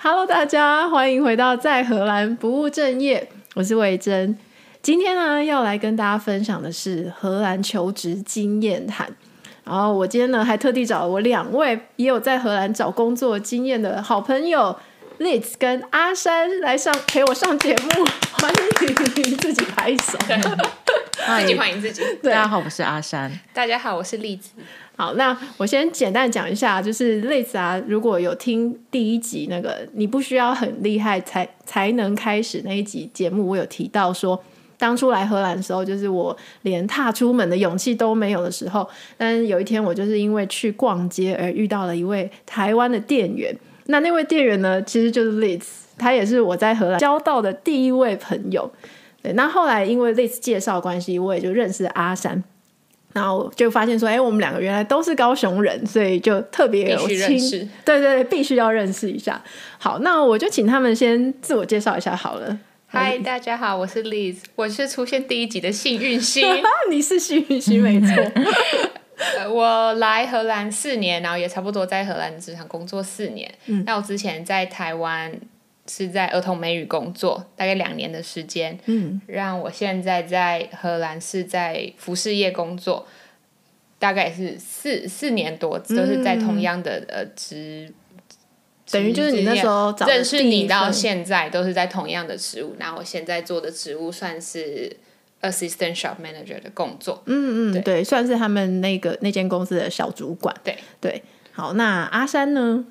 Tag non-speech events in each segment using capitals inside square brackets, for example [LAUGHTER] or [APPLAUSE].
Hello，大家欢迎回到在荷兰不务正业，我是魏珍。今天呢，要来跟大家分享的是荷兰求职经验谈。然后我今天呢，还特地找了我两位也有在荷兰找工作经验的好朋友，Liz 跟阿珊来上陪我上节目，[LAUGHS] 欢迎自己拍手，[LAUGHS] [LAUGHS] 自己欢迎自己。大家好，我是阿珊。大家好，我是 Liz。好，那我先简单讲一下，就是 Liz 啊，如果有听第一集那个，你不需要很厉害才才能开始那一集节目，我有提到说，当初来荷兰的时候，就是我连踏出门的勇气都没有的时候，但有一天我就是因为去逛街而遇到了一位台湾的店员，那那位店员呢，其实就是 Liz，他也是我在荷兰交到的第一位朋友。对，那后来因为 Liz 介绍关系，我也就认识阿山。然后就发现说，哎，我们两个原来都是高雄人，所以就特别有亲，对对，必须要认识一下。好，那我就请他们先自我介绍一下好了。嗨，大家好，我是 Liz，我是出现第一集的幸运星。[LAUGHS] 你是幸运星，没错。[LAUGHS] 我来荷兰四年，然后也差不多在荷兰职场工作四年。嗯，那我之前在台湾。是在儿童美语工作，大概两年的时间。嗯，让我现在在荷兰是在服饰业工作，大概是四四年多，都是在同样的呃职，等于就是你那时候认识你到现在都是在同样的职务。然后我现在做的职务算是 assistant shop manager 的工作。嗯嗯，对，对，算是他们那个那间公司的小主管。对对，好，那阿珊呢？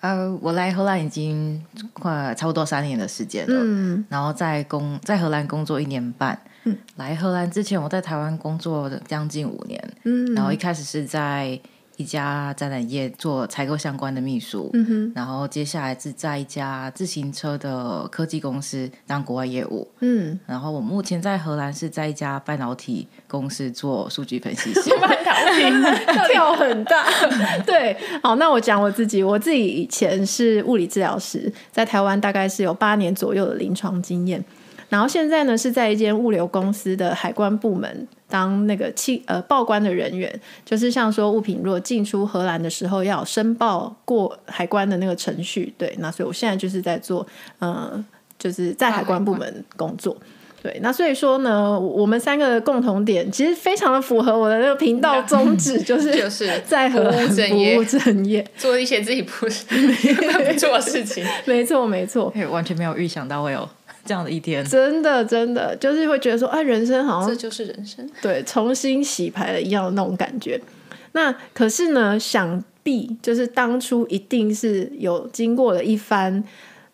呃，我来荷兰已经快差不多三年的时间了，嗯，然后在工在荷兰工作一年半。嗯，来荷兰之前我在台湾工作了将近五年，嗯，然后一开始是在一家展览业做采购相关的秘书，嗯哼，然后接下来是在一家自行车的科技公司当国外业务，嗯，然后我目前在荷兰是在一家半导体公司做数据分析师，[LAUGHS] 半导体跳很大，[LAUGHS] 对，好，那我讲我自己，我自己以前是物理治疗师，在台湾大概是有八年左右的临床经验。然后现在呢，是在一间物流公司的海关部门当那个气呃报关的人员，就是像说物品如果进出荷兰的时候要申报过海关的那个程序，对，那所以我现在就是在做呃，就是在海关部门工作，对，那所以说呢，我们三个共同点其实非常的符合我的那个频道宗旨，就是就是在荷兰不务正业，做一些自己不是 [LAUGHS] 不做的事情，没错没错，完全没有预想到会有。这样的一天，真的真的就是会觉得说，哎，人生好像这就是人生，对，重新洗牌了一样的那种感觉。那可是呢，想必就是当初一定是有经过了一番，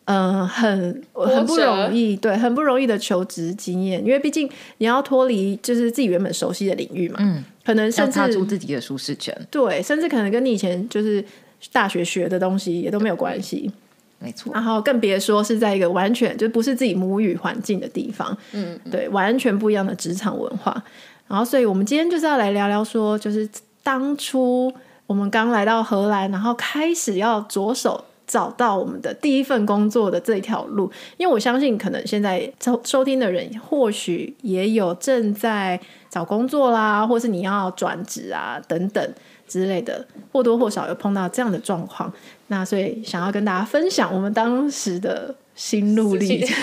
嗯、呃，很很不容易，对，很不容易的求职经验，因为毕竟你要脱离就是自己原本熟悉的领域嘛，嗯，可能甚至踏出自己的舒适圈，对，甚至可能跟你以前就是大学学的东西也都没有关系。没错，然后更别说是在一个完全就不是自己母语环境的地方，嗯，对，完全不一样的职场文化。然后，所以我们今天就是要来聊聊说，就是当初我们刚来到荷兰，然后开始要着手找到我们的第一份工作的这条路。因为我相信，可能现在收收听的人，或许也有正在找工作啦，或是你要转职啊等等。之类的，或多或少有碰到这样的状况，那所以想要跟大家分享我们当时的心路历程。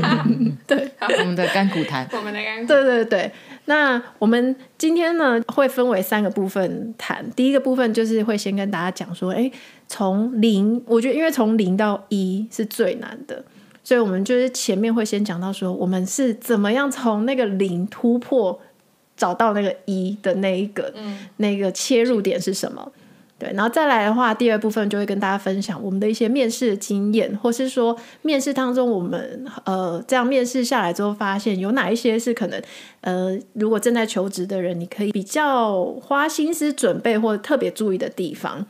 [LAUGHS] 对，我们的甘苦谈，[LAUGHS] 我们的甘苦。对对对，那我们今天呢会分为三个部分谈。第一个部分就是会先跟大家讲说，哎，从零，我觉得因为从零到一是最难的，所以我们就是前面会先讲到说，我们是怎么样从那个零突破。找到那个一的那一个，嗯、那个切入点是什么？对，然后再来的话，第二部分就会跟大家分享我们的一些面试的经验，或是说面试当中我们呃这样面试下来之后，发现有哪一些是可能呃，如果正在求职的人，你可以比较花心思准备或特别注意的地方。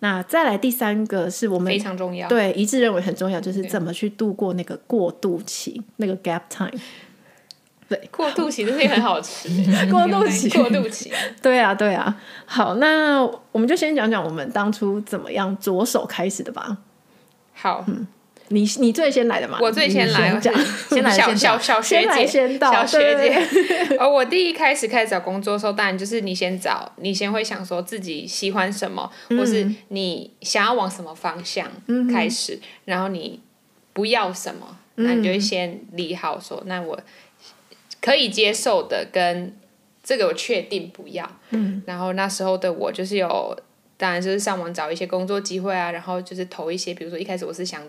那再来第三个是我们非常重要，对，一致认为很重要，就是怎么去度过那个过渡期，那个 gap time。对，[LAUGHS] 过渡期这些很好吃。[LAUGHS] 过渡期，过渡期，对啊，对啊。好，那我们就先讲讲我们当初怎么样着手开始的吧。好，嗯，你你最先来的嘛？我最先来，先讲，先来 [LAUGHS] 小小小学姐，先到小学姐。而我第一开始开始找工作的时候，当然就是你先找，你先会想说自己喜欢什么，或是你想要往什么方向开始，然后你不要什么，那你就会先理好说，那我可以接受的跟这个我确定不要。嗯然后那时候的我就是有，当然就是上网找一些工作机会啊，然后就是投一些，比如说一开始我是想。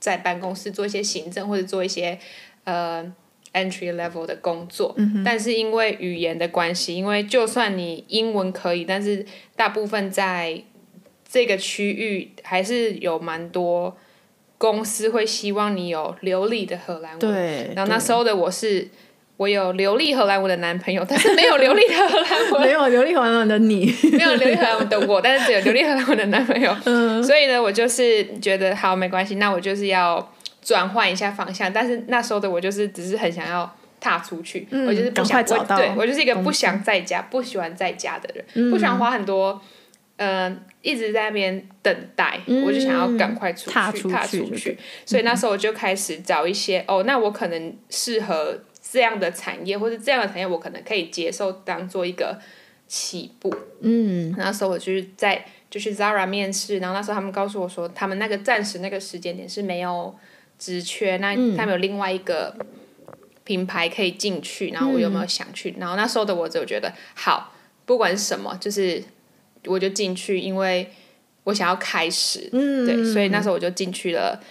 在办公室做一些行政或者做一些呃 entry level 的工作，嗯、哼但是因为语言的关系，因为就算你英文可以，但是大部分在这个区域还是有蛮多公司会希望你有流利的荷兰文。对。然后那时候的我是，我有流利荷兰文的男朋友，但是没有流利的荷兰文。[LAUGHS] 没有流利荷兰文的你，[LAUGHS] 没有流利荷兰文的我，但是只有流利荷兰文的男朋友。嗯。[LAUGHS] 所以呢，我就是觉得好没关系，那我就是要转换一下方向。但是那时候的我就是只是很想要踏出去，嗯、我就是不想找到。对，我就是一个不想在家、不喜欢在家的人，嗯、不喜欢花很多嗯、呃，一直在那边等待。嗯、我就想要赶快出去，踏出去。出去。所以那时候我就开始找一些、嗯、哦，那我可能适合。这样的产业或者这样的产业，我可能可以接受当做一个起步。嗯，那时候我就是在就去 Zara 面试，然后那时候他们告诉我说，他们那个暂时那个时间点是没有职缺，那他们有另外一个品牌可以进去，然后我有没有想去？然后那时候的我就觉得好，不管是什么，就是我就进去，因为我想要开始。嗯，对，所以那时候我就进去了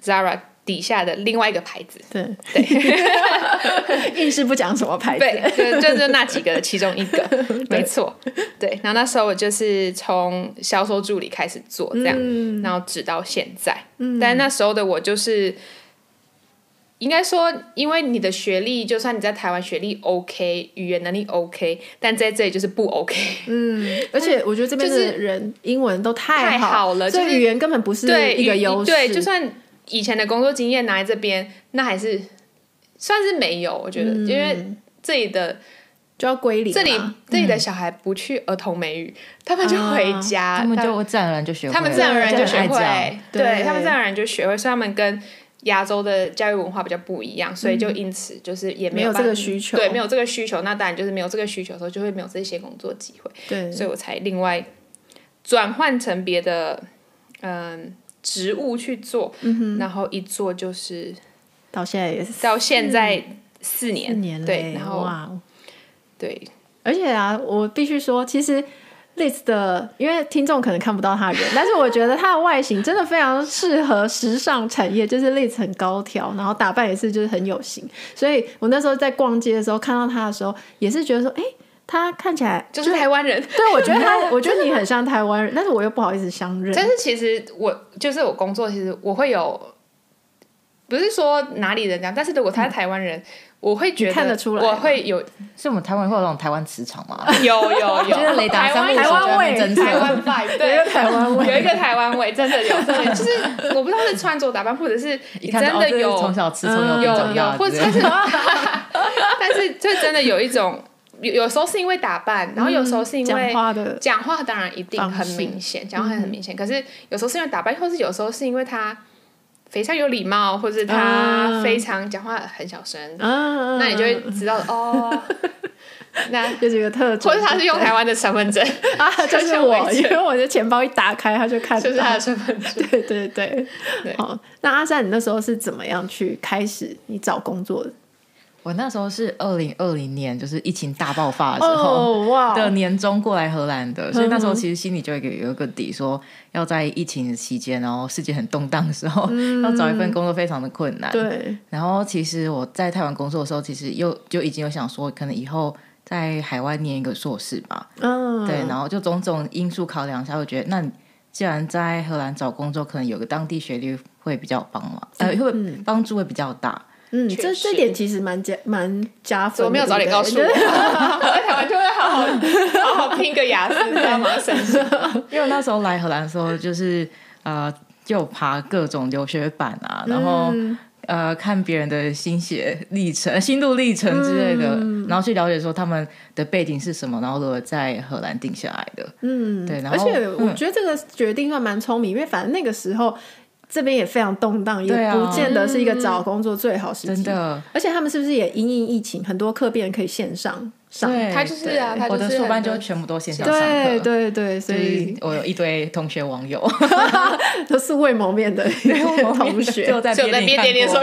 Zara。底下的另外一个牌子，对对，[LAUGHS] 硬是不讲什么牌子，对，就就就那几个的其中一个，[LAUGHS] 没错，对。然后那时候我就是从销售助理开始做这样，然后直到现在。嗯但那时候的我就是，应该说，因为你的学历，就算你在台湾学历 OK，语言能力 OK，但在这里就是不 OK。嗯，而且我觉得这边的人英文都太好了，这语言根本不是一个优势，对，就算。以前的工作经验拿来这边，那还是算是没有。我觉得，嗯、因为这里的就要归零，这里这里的小孩不去儿童美语，嗯、他们就回家，他们就自然而然就学会，他们自然而然就学会，对，对他们自然而然就学会。所以他们跟亚洲的教育文化比较不一样，所以就因此就是也没有，没有这个需求，对，没有这个需求。那当然就是没有这个需求的时候，就会没有这些工作机会。对，所以我才另外转换成别的，嗯。职务去做，然后一做就是到现在也是到现在四年，四年对，然后哇，对，而且啊，我必须说，其实 Liz 的，因为听众可能看不到他人，[LAUGHS] 但是我觉得他的外形真的非常适合时尚产业，就是 Liz 很高挑，然后打扮也是就是很有型，所以我那时候在逛街的时候看到他的时候，也是觉得说，哎。他看起来就是台湾人，对，我觉得他，[LAUGHS] 我觉得你很像台湾人，但是我又不好意思相认。但是其实我就是我工作，其实我会有，不是说哪里人这样，但是如果他是台湾人，我会觉得看得出来，我会有，是我们台湾会有那种台湾磁场吗？[LAUGHS] 有有有，就是雷达上面台湾味，台湾 vibe，对，台湾味，有一个台湾味，真的有，[LAUGHS] 就是我不知道是穿着打扮，或者是你真的有从小吃葱油饼长或者是，但是就真的有一种。有有时候是因为打扮，然后有时候是因为讲话的讲话，当然一定很明显，讲话很明显。可是有时候是因为打扮，或是有时候是因为他非常有礼貌，或是他非常讲话很小声，那你就会知道哦，[LAUGHS] 那有几个特质，或者他是用台湾的身份证 [LAUGHS] 啊，[LAUGHS] 就是我，因为我的钱包一打开，他就看就是他的身份证，对对对。好，那阿善，你那时候是怎么样去开始你找工作的？我那时候是二零二零年，就是疫情大爆发的时候的年终过来荷兰的，oh. 所以那时候其实心里就有有一个底，说要在疫情的期间，然后世界很动荡的时候，嗯、[LAUGHS] 要找一份工作非常的困难。对。然后其实我在台湾工作的时候，其实又就已经有想说，可能以后在海外念一个硕士吧。嗯。Oh. 对，然后就种种因素考量下，我觉得那既然在荷兰找工作，可能有个当地学历会比较帮忙，呃，会帮助会比较大。嗯，这这点其实蛮加蛮加分。我没有早点告诉我，[LAUGHS] 我在台湾就会好好好好拼个雅思，干嘛省事？[LAUGHS] [LAUGHS] 因为那时候来荷兰的时候，就是呃，就爬各种留学版啊，然后呃，看别人的心血历程、心路历程之类的，然后去了解说他们的背景是什么，然后如何在荷兰定下来的。嗯，对。然后而且我觉得这个决定算蛮聪明，因为反正那个时候。这边也非常动荡，也不见得是一个找工作最好时机。真的，而且他们是不是也因应疫情，很多课变可以线上上？对，他就是啊，他我的硕班就全部都线上上课。对对对，所以我有一堆同学网友 [LAUGHS] 都素未谋面的同学，就在毕业典礼的时候，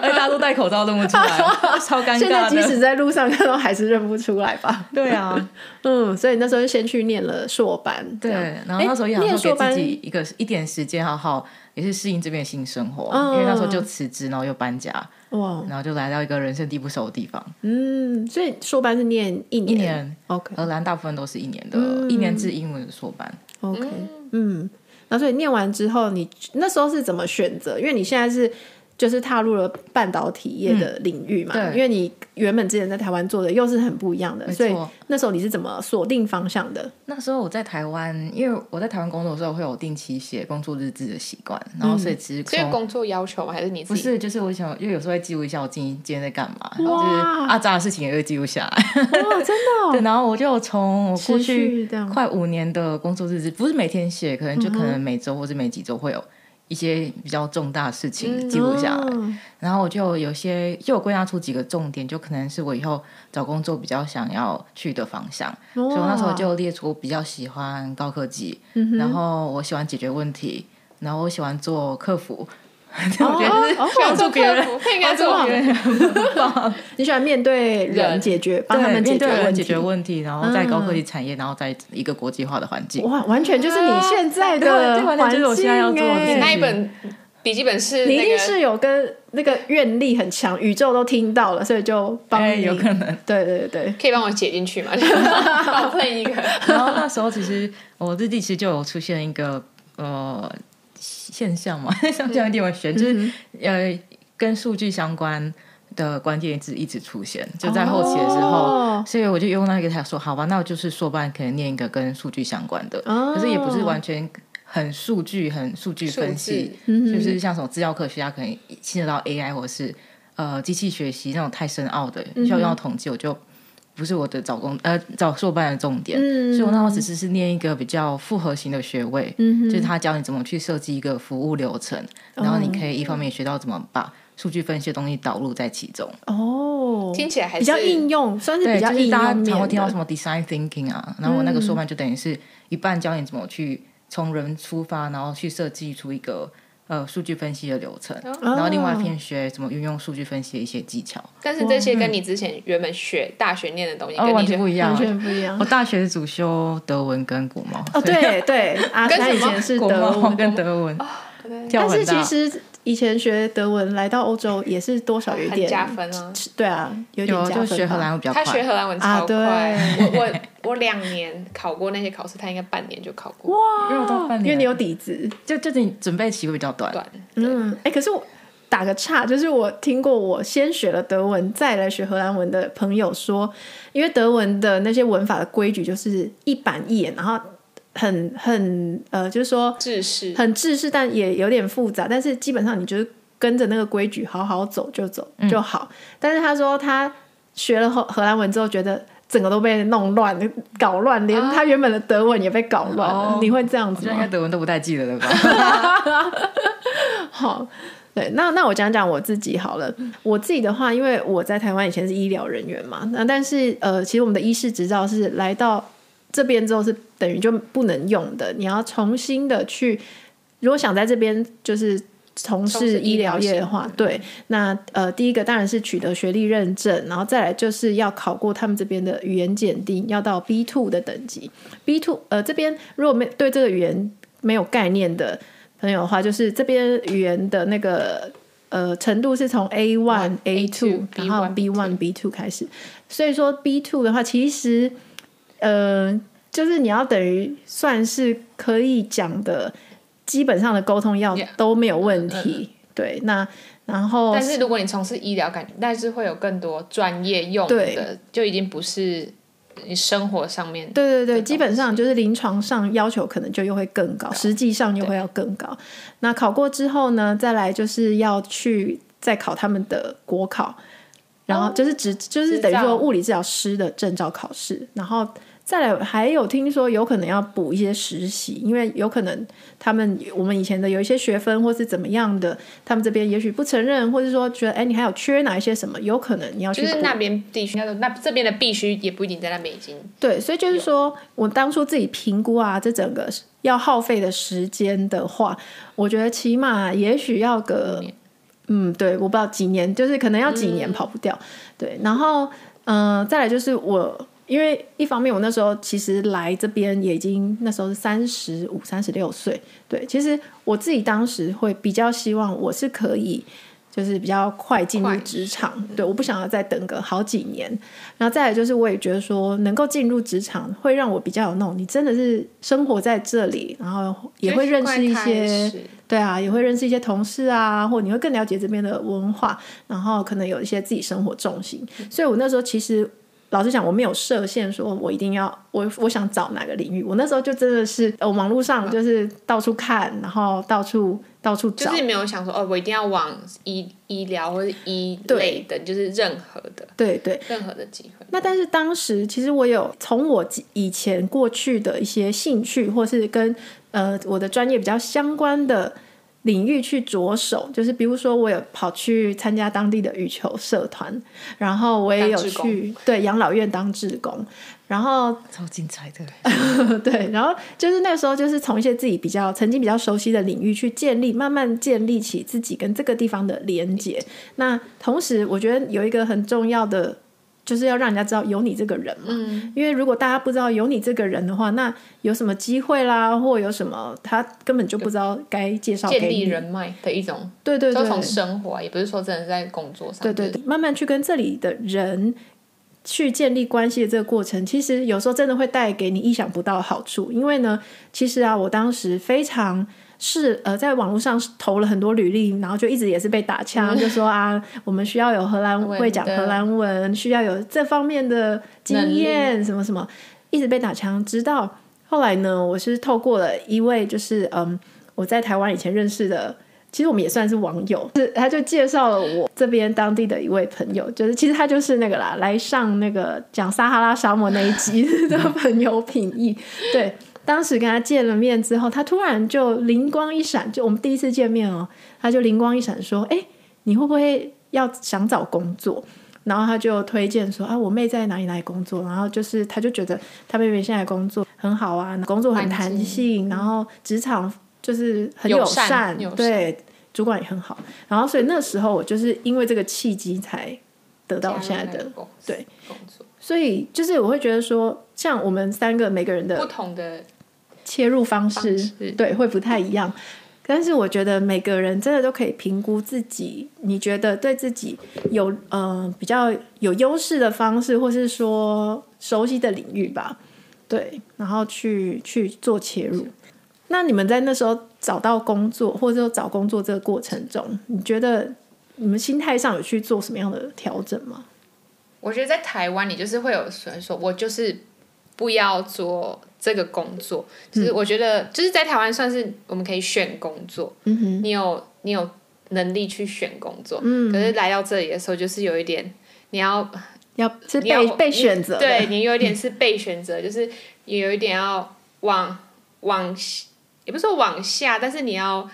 而且大家都戴口罩认不出来，[LAUGHS] 超尴尬的。现在即使在路上看到，还是认不出来吧？对啊，[LAUGHS] 嗯，所以那时候就先去念了硕班，对，然后那时候也想说给自己一个一点时间，好好。也是适应这边的新生活，嗯、因为那时候就辞职，然后又搬家，哇，然后就来到一个人生地不熟的地方。嗯，所以硕班是念一年，一年，OK。荷兰大部分都是一年的，嗯、一年制英文的硕班，OK。嗯，那所以念完之后，你那时候是怎么选择？因为你现在是。就是踏入了半导体业的领域嘛，嗯、因为你原本之前在台湾做的又是很不一样的，所以那时候你是怎么锁定方向的？那时候我在台湾，因为我在台湾工作的时候会有定期写工作日志的习惯，然后所以其实这个工作要求吗？还是你不是？就是我想，因为有时候会记录一下我今天今天在干嘛，然后就是阿杂的事情也会记录下来。哇，真的、哦？[LAUGHS] 对，然后我就从我过去快五年的工作日志，不是每天写，可能就可能每周或者每几周会有。一些比较重大的事情记录下来，然后我就有些就有归纳出几个重点，就可能是我以后找工作比较想要去的方向。所以我那时候就列出比较喜欢高科技，嗯、然后我喜欢解决问题，然后我喜欢做客服。[LAUGHS] 我觉得是帮助别人，帮助别人 [LAUGHS] 很棒。你喜欢面对人，解决帮他们解决问题，解决问题，然后在高科技产业，然后在一个国际化的环境。哇，完全就是你现在的环境。我现在要做的那一本笔记本是，你一定是有跟那个愿力很强，宇宙都听到了，所以就帮你。有可能，对对对，可以帮我写进去吗？[LAUGHS] 帮我配一个。然后那时候其实我日记其实就有出现一个呃。现象嘛，[LAUGHS] 像这样有点玄，就是呃，跟数据相关的关键字一直出现，就在后期的时候，所以我就用那个他说，好吧，那我就是硕班可能念一个跟数据相关的，可是也不是完全很数据、很数据分析，就是像什么资料科学家可能牵扯到 AI 或是呃机器学习那种太深奥的，需要用到统计，我就。不是我的找工呃找硕班的重点，嗯、所以我那时候只是是念一个比较复合型的学位，就是他教你怎么去设计一个服务流程，哦、然后你可以一方面学到怎么把数据分析的东西导入在其中。哦，听起来还是比较应用，算是比较应用。大家常会听到什么 design thinking 啊，然后我那个硕班就等于是一半教你怎么去从人出发，然后去设计出一个。呃，数据分析的流程，然后另外一篇学怎么运用数据分析的一些技巧。但是这些跟你之前原本学大学念的东西完全不一样，完全不一样。我大学主修德文跟国贸。哦，对对，阿三以前是德文跟德文，但是其实。以前学德文来到欧洲也是多少有一点加分啊，对啊，有点加分。就学荷兰文比较快，他学荷兰文超快。我我 [LAUGHS] 我两年考过那些考试，他应该半年就考过。哇，因为你有底子，就就你准备期会比较短。嗯，哎，可是我打个岔，就是我听过我先学了德文再来学荷兰文的朋友说，因为德文的那些文法的规矩就是一板一眼，然后。很很呃，就是说，制式很制式，但也有点复杂。但是基本上，你就是跟着那个规矩好好走就走就好。嗯、但是他说他学了荷荷兰文之后，觉得整个都被弄乱、搞乱，连他原本的德文也被搞乱了。哦、[LAUGHS] 你会这样子吗？应该德文都不太记得了吧？[LAUGHS] 好，对，那那我讲讲我自己好了。我自己的话，因为我在台湾以前是医疗人员嘛，那但是呃，其实我们的医师执照是来到。这边之后是等于就不能用的，你要重新的去，如果想在这边就是从事医疗业的话，对，那呃第一个当然是取得学历认证，然后再来就是要考过他们这边的语言检定，要到 B two 的等级。B two 呃这边如果没对这个语言没有概念的朋友的话，就是这边语言的那个呃程度是从 A one A two 然后 B one B two 开始，所以说 B two 的话其实。呃，就是你要等于算是可以讲的，基本上的沟通要都没有问题。Yeah. 对，那然后，但是如果你从事医疗，感觉但是会有更多专业用的，对就已经不是你生活上面。对对对，基本上就是临床上要求可能就又会更高，实际上又会要更高。那考过之后呢，再来就是要去再考他们的国考，然后就是只就是等于说物理治疗师的证照考试，然后。再来还有听说有可能要补一些实习，因为有可能他们我们以前的有一些学分或是怎么样的，他们这边也许不承认，或者说觉得哎，你还有缺哪一些什么，有可能你要去。就是那边地区，那这边的必须也不一定在那边已经。对，所以就是说我当初自己评估啊，这整个要耗费的时间的话，我觉得起码也许要个，嗯，对，我不知道几年，就是可能要几年跑不掉。对，然后嗯、再来就是我。因为一方面，我那时候其实来这边也已经那时候是三十五、三十六岁，对，其实我自己当时会比较希望我是可以，就是比较快进入职场，对，我不想要再等个好几年。然后再来就是，我也觉得说能够进入职场会让我比较有那种，你真的是生活在这里，然后也会认识一些，对啊，也会认识一些同事啊，或你会更了解这边的文化，然后可能有一些自己生活重心。所以我那时候其实。老实讲，我没有设限，说我一定要我我想找哪个领域。我那时候就真的是，呃，网络上就是到处看，然后到处到处找，就是没有想说哦，我一定要往医医疗或者医类的，就是任何的，对对，任何的机会。那但是当时其实我有从我以前过去的一些兴趣，或是跟呃我的专业比较相关的。领域去着手，就是比如说，我有跑去参加当地的羽球社团，然后我也有去对养老院当志工，然后超精彩的，[LAUGHS] 对，然后就是那个时候，就是从一些自己比较曾经比较熟悉的领域去建立，慢慢建立起自己跟这个地方的连接。那同时，我觉得有一个很重要的。就是要让人家知道有你这个人嘛，嗯，因为如果大家不知道有你这个人的话，那有什么机会啦，或有什么他根本就不知道该介绍。建立人脉的一种，对对对，都从生活啊，也不是说真的在工作上，对对对，慢慢去跟这里的人去建立关系的这个过程，其实有时候真的会带给你意想不到的好处，因为呢，其实啊，我当时非常。是呃，在网络上投了很多履历，然后就一直也是被打枪，嗯、就说啊，我们需要有荷兰会讲荷兰文，需要有这方面的经验，什么什么，一直被打枪。直到后来呢，我是透过了一位就是嗯，我在台湾以前认识的，其实我们也算是网友，是他就介绍了我这边当地的一位朋友，就是其实他就是那个啦，来上那个讲撒哈拉沙漠那一集 [LAUGHS] [LAUGHS] 的朋友品艺，对。当时跟他见了面之后，他突然就灵光一闪，就我们第一次见面哦，他就灵光一闪说：“哎，你会不会要想找工作？”然后他就推荐说：“啊，我妹在哪里哪里工作。”然后就是他就觉得他妹妹现在工作很好啊，工作很弹性，然后职场就是很友善，对，主管也很好。然后所以那时候我就是因为这个契机才得到现在的对工作。所以就是我会觉得说，像我们三个每个人的不同的。切入方式，对，会不太一样，但是我觉得每个人真的都可以评估自己，你觉得对自己有嗯、呃、比较有优势的方式，或是说熟悉的领域吧，对，然后去去做切入。那你们在那时候找到工作，或者说找工作这个过程中，你觉得你们心态上有去做什么样的调整吗？我觉得在台湾，你就是会有人说，我就是不要做。这个工作，就是我觉得，就是在台湾算是我们可以选工作，嗯、你有你有能力去选工作，嗯、可是来到这里的时候，就是有一点你要要是被要被选择，对你有一点是被选择，嗯、就是也有一点要往往也不是说往下，但是你要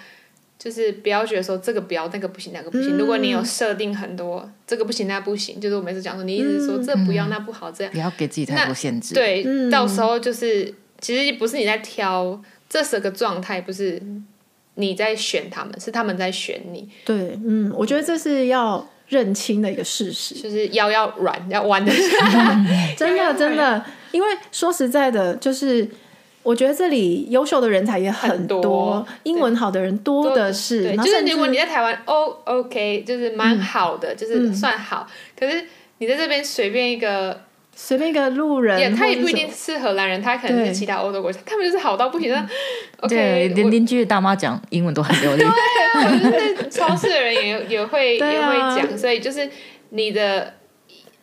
就是不要觉得说这个不要，那个不行，那个不行。嗯、如果你有设定很多这个不行，那不行，就是我每次讲说你一直说这不要，那不好，这样不要给自己太多限制，对，嗯、到时候就是。其实不是你在挑，这是个状态，不是你在选他们，是他们在选你。对，嗯，我觉得这是要认清的一个事实，就是腰要软，要弯 [LAUGHS] 的。真的，[LAUGHS] 真的，因为说实在的，就是我觉得这里优秀的人才也很多，很多英文好的人多的是。对，就是如果你在台湾，哦，OK，就是蛮好的，嗯、就是算好。可是你在这边随便一个。随便一个路人，yeah, 他也不一定是荷兰人，他可能是其他欧洲国家，他们就是好到不行。嗯、OK，对，连邻居的大妈讲英文都很流利。[LAUGHS] 对啊，就是超市的人也也会、[LAUGHS] 啊、也会讲，所以就是你的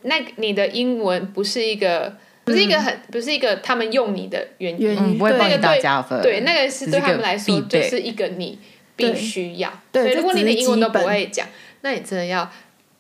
那你的英文不是一个不是一个很、嗯、不是一个他们用你的原因，嗯、不会帮你打加分。对，那个是对他们来说就是一个你必须要。对，所以如果你连英文都不会讲，那你真的要。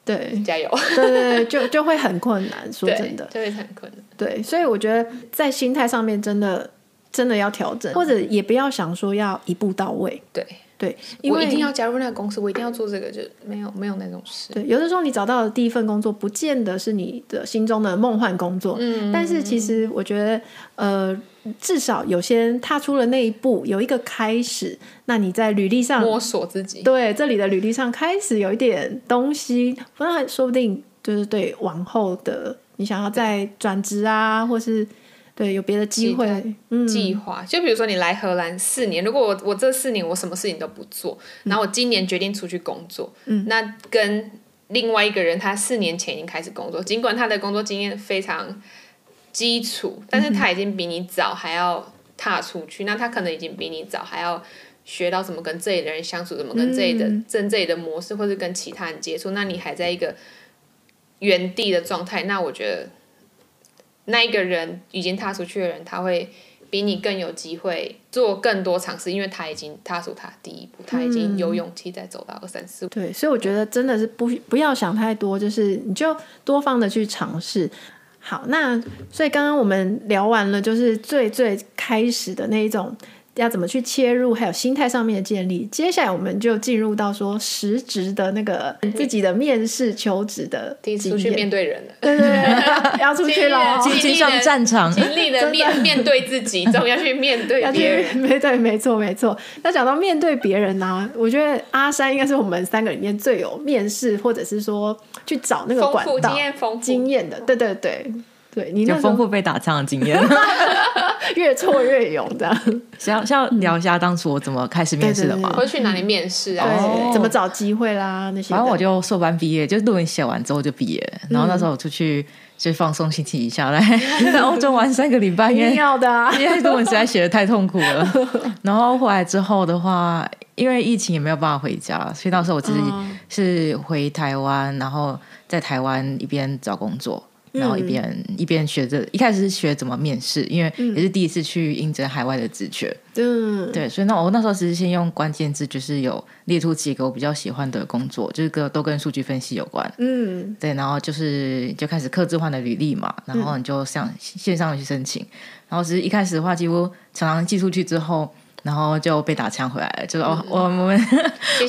对，加油。对对对，就 [LAUGHS] 就会很困难。说真的，就会很困难。对，所以我觉得在心态上面真的真的要调整，或者也不要想说要一步到位。对。对，因为我一定要加入那个公司，我一定要做这个，就没有没有那种事。对，有的时候你找到的第一份工作，不见得是你的心中的梦幻工作。嗯，但是其实我觉得，呃，至少有些人踏出了那一步，有一个开始，那你在履历上摸索自己。对，这里的履历上开始有一点东西，不然说不定就是对往后的你想要再转职啊，或是。对，有别的机会，计划、嗯、就比如说你来荷兰四年，如果我我这四年我什么事情都不做，嗯、然后我今年决定出去工作，嗯，那跟另外一个人他四年前已经开始工作，尽管他的工作经验非常基础，但是他已经比你早还要踏出去，嗯、那他可能已经比你早还要学到怎么跟这里的人相处，怎么跟这里的跟、嗯、这里的模式，或者跟其他人接触，那你还在一个原地的状态，那我觉得。那一个人已经踏出去的人，他会比你更有机会做更多尝试，因为他已经踏出他第一步，他已经有勇气再走到二三四五。对，所以我觉得真的是不不要想太多，就是你就多方的去尝试。好，那所以刚刚我们聊完了，就是最最开始的那一种。要怎么去切入，还有心态上面的建立。接下来我们就进入到说实质的那个自己的面试求职的第一次出去面对人了，对对对，要出去了，尽力上战场，尽力的面面对自己，总要去面对别人。没对，没错没错。那讲到面对别人呢、啊，我觉得阿山应该是我们三个里面最有面试，或者是说去找那个管道经验丰富经验的。对对对。对，你有丰富被打枪的经验，[LAUGHS] 越挫越勇这样。想要聊一下当初我怎么开始面试的吗？会去哪里面试啊？对，怎么找机会啦？那些。反正我就硕班毕业，就论文写完之后就毕业。然后那时候我出去就放松心情一下来，然后就玩三个礼拜。一定 [LAUGHS] 要的，因为论文实在写的太痛苦了。然后回来之后的话，因为疫情也没有办法回家，所以到时候我自己是回台湾，然后在台湾一边找工作。然后一边、嗯、一边学着，一开始是学怎么面试，因为也是第一次去应征海外的职缺。嗯，对，所以那我那时候其实先用关键字，就是有列出几个我比较喜欢的工作，就是跟都跟数据分析有关。嗯，对，然后就是就开始刻字化的履历嘛，然后你就上线上去申请，然后只是一开始的话，几乎常常寄出去之后。然后就被打枪回来了，就是哦，我我们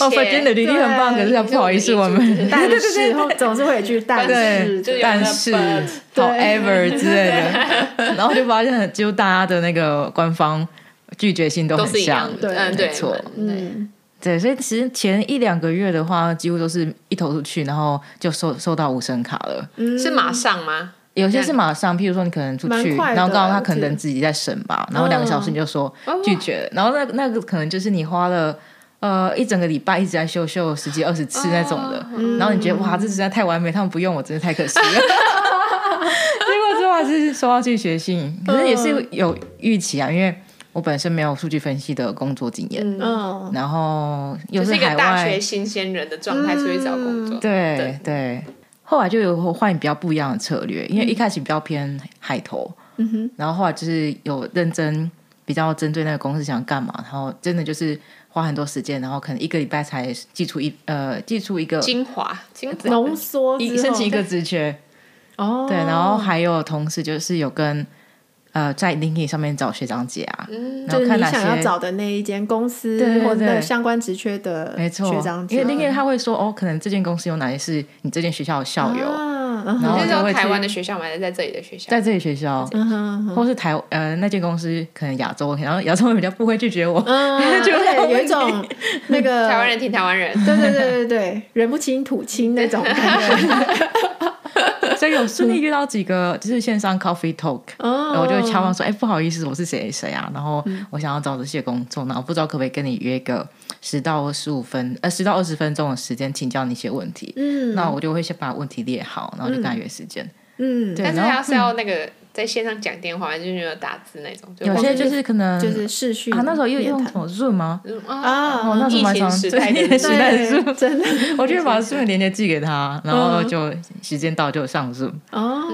哦，发现的履历很棒，可是要不好意思，我们 [LAUGHS] 但是总是会有一句但是，但是，however [LAUGHS] 之类的，然后就发现，就大家的那个官方拒绝性都很像，对，没错，嗯，对，所以其实前一两个月的话，几乎都是一投出去，然后就收收到无声卡了，是马上吗？有些是马上，譬如说你可能出去，然后刚好他可能自己在审吧，然后两个小时你就说拒绝，然后那那个可能就是你花了呃一整个礼拜一直在秀秀十几二十次那种的，然后你觉得哇这实在太完美，他们不用我真的太可惜了，[LAUGHS] 结果最后还是收到拒绝信，可是也是有预期啊，因为我本身没有数据分析的工作经验，嗯，然后又是海外大学新鲜人的状态出去找工作，对。对。后来就有换比较不一样的策略，因为一开始比较偏海投，嗯哼，然后后来就是有认真比较针对那个公司想干嘛，然后真的就是花很多时间，然后可能一个礼拜才寄出一呃寄出一个精华精浓缩一申请一个职缺。哦，对，然后还有同事就是有跟。呃，在 LinkedIn 上面找学长姐啊，嗯，就是你想要找的那一间公司或者相关职缺的学长姐，因为 LinkedIn 他会说哦，可能这间公司有哪些是你这间学校的校友，然后就会台湾的学校还是在这里的学校，在这里学校，或是台呃那间公司可能亚洲，然后亚洲人比较不会拒绝我，[LAUGHS] 就会有一种那个 [LAUGHS] 台湾人挺台湾人，对对对对对，人不亲土亲那种感觉。[LAUGHS] 所以有顺利遇到几个就是线上 coffee talk，然后我就会敲门说：“哎，不好意思，我是谁谁啊？然后我想要找这些工作，然后不知道可不可以跟你约个十到十五分，呃，十到二十分钟的时间，请教你一些问题。嗯，那我就会先把问题列好，然后就跟他约时间。嗯，对，但是他是要那个在线上讲电话，就是有打字那种？有些就是可能就是视讯啊，那时候又用什么 Zoom 吗？啊，那时候蛮常 [LAUGHS] 时代的时代 Zoom，真的，[LAUGHS] 我就把 Zoom 连接寄给他，然后就时间到就上 Zoom。哦，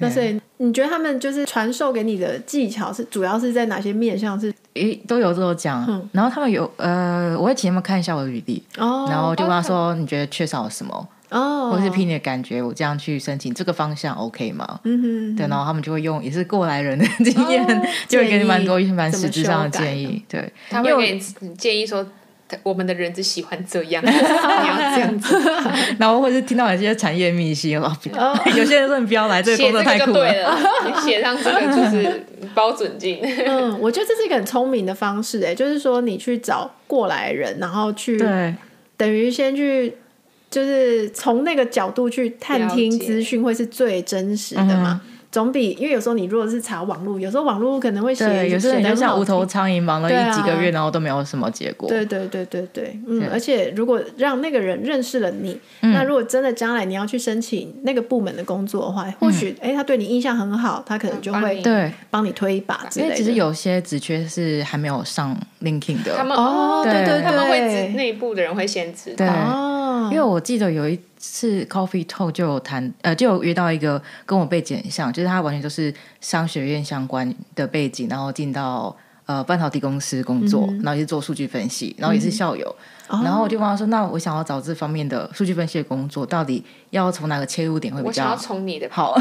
那所以你觉得他们就是传授给你的技巧是主要是在哪些面向？是诶都有这种讲，然后他们有呃，我会请他们看一下我的履历，然后就问他说你觉得缺少什么。哦，或是凭你的感觉，我这样去申请这个方向 OK 吗？嗯哼，对，然后他们就会用也是过来人的经验，哦 [LAUGHS] 就会给你蛮多一些蛮实质上的建议。对，他会给你建议说，我们的人只喜欢这样，[LAUGHS] 你要这样子。[LAUGHS] 然后或者是听到有些产业秘辛，哦，哦有些人说你不要来，这个工作太酷写这个就对了，你写上这个就是包准进。嗯，我觉得这是一个很聪明的方式，哎，就是说你去找过来人，然后去对，等于先去，就是从那个角度去探听资讯，会是最真实的嘛。总比因为有时候你如果是查网络，有时候网络可能会写，对，有时候你就像无头长。苍蝇，忙了一几个月，然后都没有什么结果。对对对对对，嗯对，而且如果让那个人认识了你，嗯。那如果真的将来你要去申请那个部门的工作的话，或许哎、他对你印象很好，他可能就会帮你对，帮你推一把之类的。因为其实有些职缺是还没有上 LinkedIn 的，他们哦，对对对对，他们会知内部的人会先知对因为我记得有一次 Coffee Talk 就有谈，呃，就有遇到一个跟我背景很像，就是他完全都是商学院相关的背景，然后进到呃半导体公司工作，然后也是做数据分析，然后也是校友。然后我就问他说：“那我想要找这方面的数据分析的工作，到底要从哪个切入点会比我想要较从你的好？”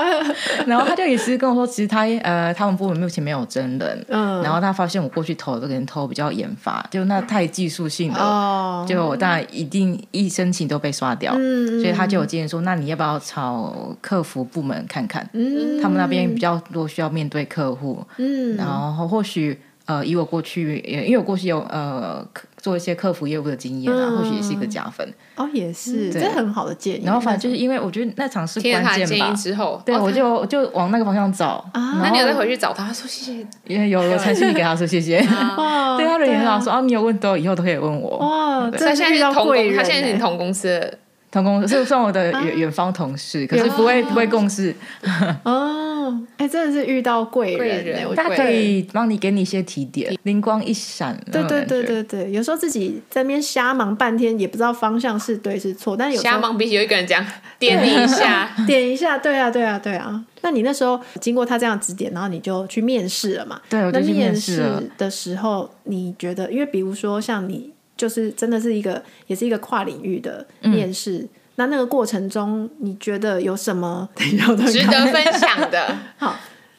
[LAUGHS] 然后他就也是跟我说，其实他呃，他们部门目前没有真人，嗯然后他发现我过去投的人投比较研发，就那太技术性的，哦，就我当然一定一申请都被刷掉，嗯所以他就有建议说，那你要不要朝客服部门看看？嗯他们那边比较多需要面对客户，嗯，然后或许呃，以我过去，因为我过去有呃做一些客服业务的经验啊，嗯或许也是一个加分。哦也是，这很好的建议。然后反正就是因为我觉得那场是关键吧，之后，对，哦我就我就往那个方向找。啊那你有再回去找他，他说谢谢。因为有有传讯息给他说谢谢，[LAUGHS] 哇，对他人也很好，说啊啊你有问都以后都可以问我。哇，对他现在是遇到同公，贵人他现在是同公司的，同公是算我的远远方同事，可是不会不会共事，[LAUGHS] 哦，哎，真的是遇到贵贵人。我他觉得。可以帮你给你一些提点，灵光一闪。对对对对对，有时候自己在那边瞎忙半天，也不知道方向是对是错，但有瞎忙必须有一个人讲点你一下，[LAUGHS] 点一下，对啊对啊对啊。那你那时候经过他这样指点，然后你就去面试了嘛？对我就去那面面试了。试的时候，你觉得，因为比如说像你，就是真的是一个，也是一个跨领域的面试，那那个过程中，你觉得有什么？[LAUGHS] 等一下我值得分享的。[LAUGHS] 好？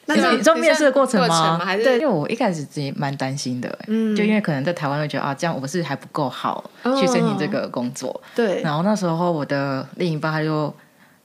那是你你说面试的过程吗？还是因为我一开始自己蛮担心的，嗯，就因为可能在台湾会觉得啊，这样我是还不够好去申请这个工作。对，然后那时候我的另一半他就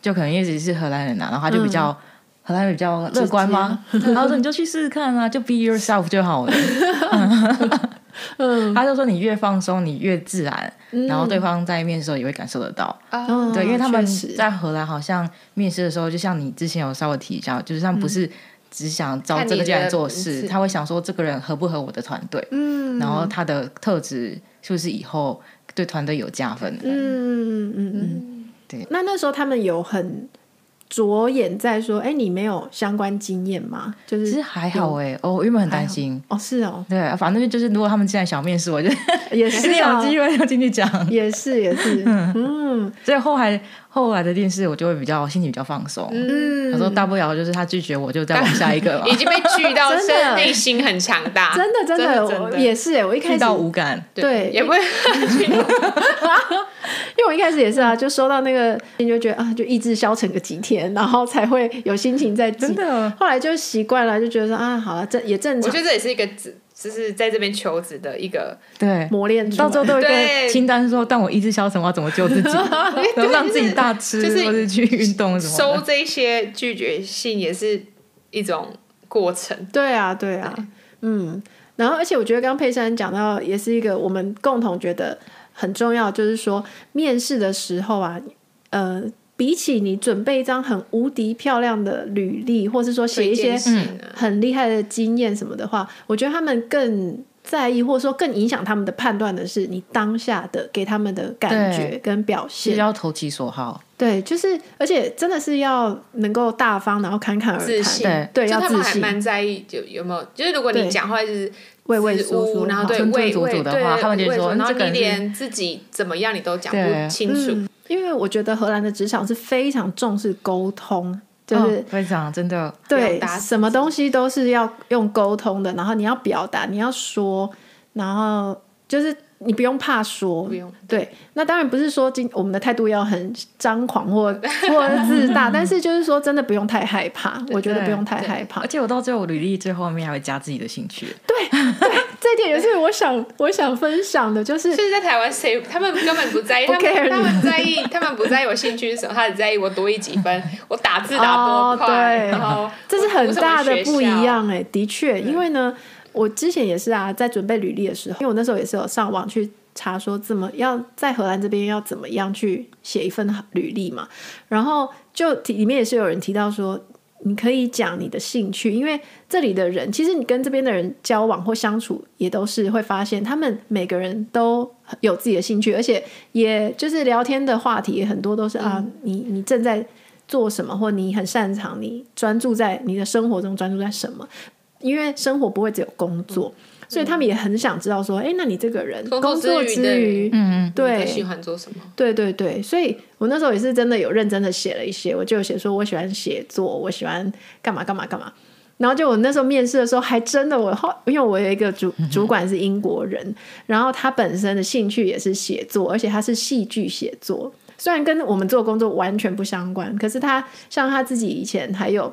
就可能一直是荷兰人啊，然后他就比较、荷兰人比较乐观吗？然后说你就去试试看啊，就 be yourself 就好了。[LAUGHS] 嗯，他就说你越放松，你越自然，然后对方在面试的时候也会感受得到。嗯对，因为他们在荷兰好像面试的时候，就像你之前有稍微提一下，就是他们不是只想招这个人来做事，他会想说这个人合不合我的团队，嗯然后他的特质是不是以后对团队有加分的。嗯嗯嗯嗯，对。那那时候他们有很着眼在说，哎，你没有相关经验吗？就是其实还好哎、哦，我原本很担心。哦，是哦，对，反正就是如果他们现在想面试我，就也是有啊，[LAUGHS] 机会要进去讲。也是也是，[LAUGHS] 嗯所以后来后来的电视，我就会比较心情比较放松。嗯，他说大不了就是他拒绝我，就再往下一个嘛。[LAUGHS] 已，经被拒到，[LAUGHS] 真的。是内心很强大，真的真的，真我的。也是哎，我一开始到无感。对也不会。[LAUGHS] 因为我一开始也是啊，就收到那个，你就觉得啊，就意志消沉个几天，然后才会有心情再真的。后来就习惯了，就觉得说啊，好了，这也正常。我觉，得这也是一个只就是在这边求职的一个，对，磨练到最后都有一个对清单说，但我意志消沉，我要怎么救自己？[LAUGHS] 然后让自己大吃，就是或者去运动什么。收这些拒绝信也是一种过程。对啊，对啊，嗯，然后而且我觉得刚刚佩珊讲到，也是一个我们共同觉得很重要，就是说面试的时候啊，呃，比起你准备一张很无敌漂亮的履历，或是说写一些很厉害的经验什么的话，我觉得他们更在意，或者说更影响他们的判断的是你当下的给他们的感觉跟表是现。要投其所好，对，就是而且真的是要能够大方，然后侃侃而谈。自信，对对，就他们还要自信。蛮在意，就有没有，就是如果你对讲话就是畏畏缩缩然后对畏畏的对话他们就会畏缩然后你说嗯这个人是连自己怎么样你都讲不清楚，嗯，因为我觉得荷兰的职场是非常重视沟通，就是、哦非常真的，对什么东西都是要用沟通的，然后你要表达，你要说，然后就是你不用怕说，不用对。那当然不是说今我们的态度要很张狂或 [LAUGHS] 或自大，[LAUGHS] 但是就是说真的不用太害怕，我觉得不用太害怕。而且我到最后履历最后面还会加自己的兴趣。对对，这一点也是我想我想分享的，就是就是在台湾谁他们根本不在意，他们他们在意他们不在意我兴趣是什么，他只在意我多一几分，[LAUGHS] 我打字打多快。对，然后这是很大的不一样哎，的确，因为呢。我之前也是啊，在准备履历的时候，因为我那时候也是有上网去查说怎么要在荷兰这边要怎么样去写一份履历嘛，然后就里面也是有人提到说，你可以讲你的兴趣，因为这里的人其实你跟这边的人交往或相处，也都是会发现他们每个人都有自己的兴趣，而且也就是聊天的话题也很多都是啊，你你正在做什么，或你很擅长，你专注在你的生活中专注在什么。因为生活不会只有工作，嗯、所以他们也很想知道说，哎、欸，那你这个人工作之余，嗯嗯，对，喜欢做什么？对对对，所以我那时候也是真的有认真的写了一些，我就写说我喜欢写作，我喜欢干嘛干嘛干嘛。然后就我那时候面试的时候，还真的我后，因为我有一个主主管是英国人，嗯、然后他本身的兴趣也是写作，而且他是戏剧写作，虽然跟我们做工作完全不相关，可是他像他自己以前还有。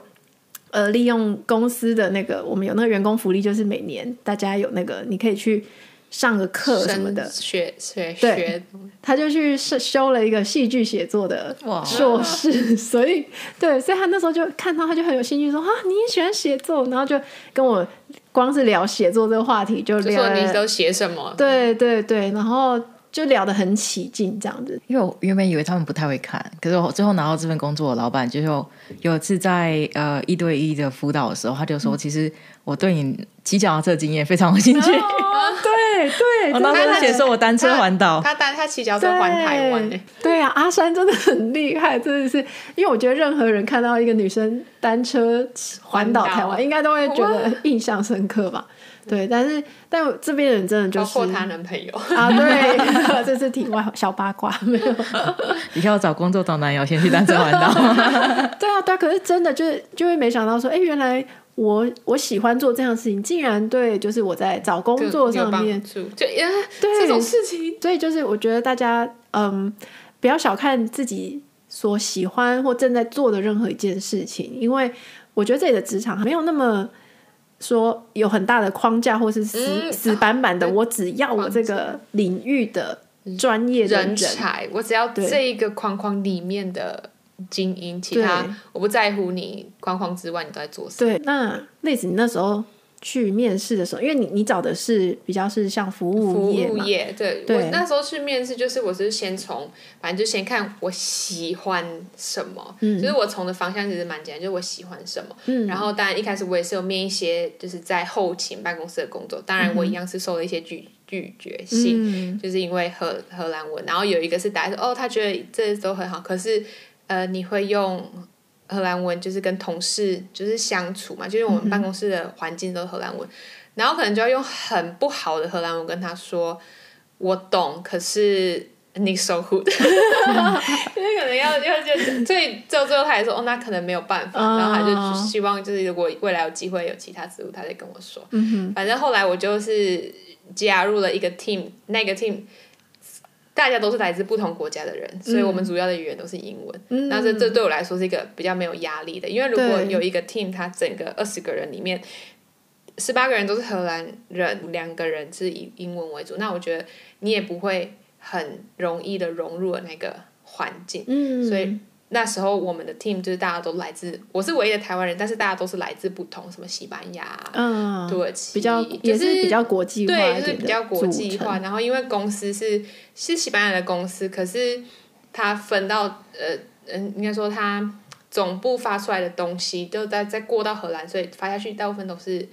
呃，利用公司的那个，我们有那个员工福利，就是每年大家有那个，你可以去上个课什么的，学学学。他就去修了一个戏剧写作的硕士，所以对，所以他那时候就看到他就很有兴趣说，说啊，你也喜欢写作，然后就跟我光是聊写作这个话题就聊，就说你都写什么？对对对，然后。就聊得很起劲，这样子。因为我原本以为他们不太会看，可是我最后拿到这份工作的老板，就有一次在呃一对一的辅导的时候，他就说：“其实我对你骑脚踏车经验非常有兴趣。[LAUGHS] 哦”对对，我当时写说我单车环岛，他单他骑脚踏车环台湾。对啊，阿山真的很厉害，真的是。因为我觉得任何人看到一个女生单车环岛台湾，应该都会觉得印象深刻吧。对，但是但这边的人真的就是包括她男朋友啊，对，[LAUGHS] 这是题外小八卦，没有。[LAUGHS] 以后找工作找男友，先去单车环岛。对啊，对啊，可是真的就是就会没想到说，哎，原来我我喜欢做这样的事情，竟然对，就是我在找工作上面。就呀，对这种事情，所以就是我觉得大家嗯，不要小看自己所喜欢或正在做的任何一件事情，因为我觉得这里的职场没有那么。说有很大的框架，或是死、嗯、死板板的，我只要我这个领域的专业的人，人才，我只要这一个框框里面的精英，其他我不在乎你框框之外你都在做什么。对，那类似你那时候。去面试的时候，因为你你找的是比较是像服务业，服务业，对，对。我那时候去面试，就是我是先从，反正就先看我喜欢什么，嗯，就是我从的方向其实蛮简单，就是我喜欢什么，嗯，然后当然一开始我也是有面一些就是在后勤办公室的工作，当然我一样是受了一些拒拒绝信，嗯，就是因为荷荷兰文，然后有一个是打说哦，他觉得这都很好，可是呃，你会用。荷兰文就是跟同事就是相处嘛，就是我们办公室的环境都是荷兰文，嗯、然后可能就要用很不好的荷兰文跟他说，我懂，可是你 so [LAUGHS] good，因为可能要要就所以最后最后他也说哦，那可能没有办法，然后他就希望就是如果未来有机会有其他职务，他再跟我说。嗯、哼反正后来我就是加入了一个 team，那个 team。大家都是来自不同国家的人，嗯、所以我们主要的语言都是英文。嗯、那这这对我来说是一个比较没有压力的，因为如果有一个 team，它整个二十个人里面，十八个人都是荷兰人，两个人是以英文为主，那我觉得你也不会很容易的融入了那个环境。嗯、所以。那时候我们的 team 就是大家都来自，我是唯一的台湾人，但是大家都是来自不同，什么西班牙、嗯、土耳其，比较也是比较国际化，对，就是比较国际化。然后因为公司是是西班牙的公司，可是它分到呃嗯，应该说它总部发出来的东西都在在过到荷兰，所以发下去大部分都是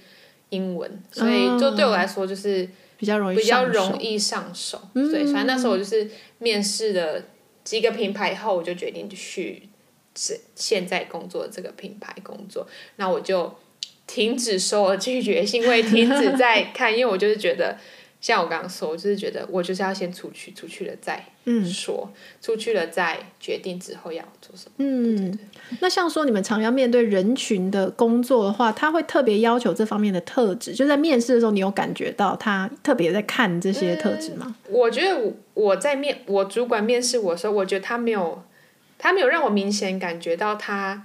英文，所以就对我来说就是比较容易比较容易上手。嗯、所以反正那时候我就是面试的。几个品牌以后，我就决定去现现在工作这个品牌工作。那我就停止收了拒绝信，因为停止在看，因为我就是觉得像我刚刚说，我就是觉得我就是要先出去，出去了再说，嗯、出去了再决定之后要做什么。嗯，对对对，那像说你们常要面对人群的工作的话，他会特别要求这方面的特质。就在面试的时候，你有感觉到他特别在看这些特质吗？嗯、我觉得我我在面我主管面试我的时候，我觉得他没有他没有让我明显感觉到他。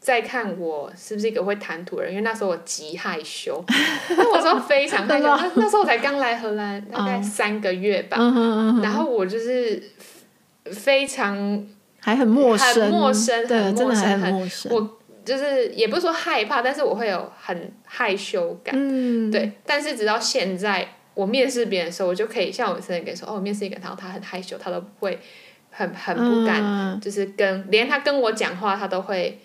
在看我是不是一个会谈吐的人，因为那时候我极害羞，[LAUGHS] 那我说非常害羞。[LAUGHS] 那那时候我才刚来荷兰，大概三个月吧。然后我就是非常还很陌生，很陌生，对，很陌生，很陌生。我就是也不是说害怕，但是我会有很害羞感。嗯，对。但是直到现在，我面试别人的时候，我就可以像我之前跟你说，哦，我面试一个，然后他很害羞，他都不会很很不敢，就是跟连他跟我讲话，他都会。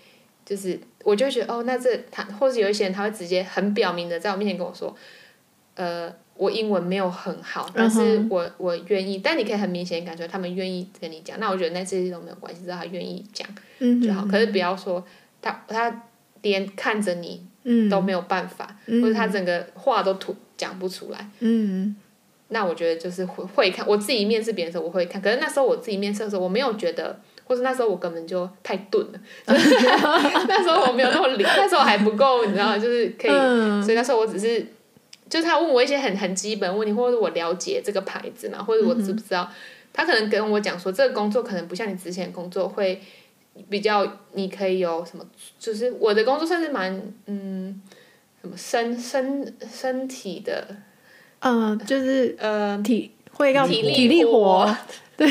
就是，我就觉得哦，那这他，或者有一些人他会直接很表明的在我面前跟我说，呃，我英文没有很好，但是我我愿意，但你可以很明显感觉他们愿意跟你讲，那我觉得那这些都没有关系，只要他愿意讲就好。可是不要说他他连看着你都没有办法，或者他整个话都吐讲不出来，嗯，那我觉得就是会会看，我自己面试别人的时候我会看，可是那时候我自己面试的时候我没有觉得。或是那时候我根本就太钝了，[LAUGHS] [LAUGHS] 那时候我没有那么灵，那时候还不够，你知道，就是可以，嗯、所以那时候我只是，就是他问我一些很很基本问题，或者我了解这个牌子嘛，或者我知不知道，嗯、他可能跟我讲说，这个工作可能不像你之前的工作会比较，你可以有什么，就是我的工作算是蛮嗯，什么身身身体的，嗯、呃，就是呃体会要体力活。对，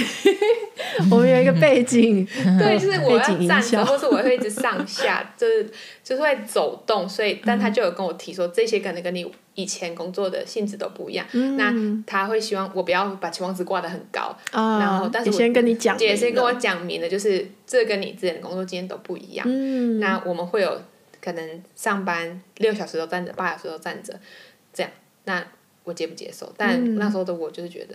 [LAUGHS] 我们有一个背景，[LAUGHS] 对，就是我要站着，或是我会一直上下，[LAUGHS] 就是就是会走动，所以，但他就有跟我提说，这些可能跟你以前工作的性质都不一样。嗯、那他会希望我不要把期望值挂得很高，嗯、然后，但是我先跟你讲，也先跟我讲明了，就是这跟你之前的工作经验都不一样。嗯、那我们会有可能上班六小时都站着，八小时都站着，这样，那我接不接受？但那时候的我就是觉得。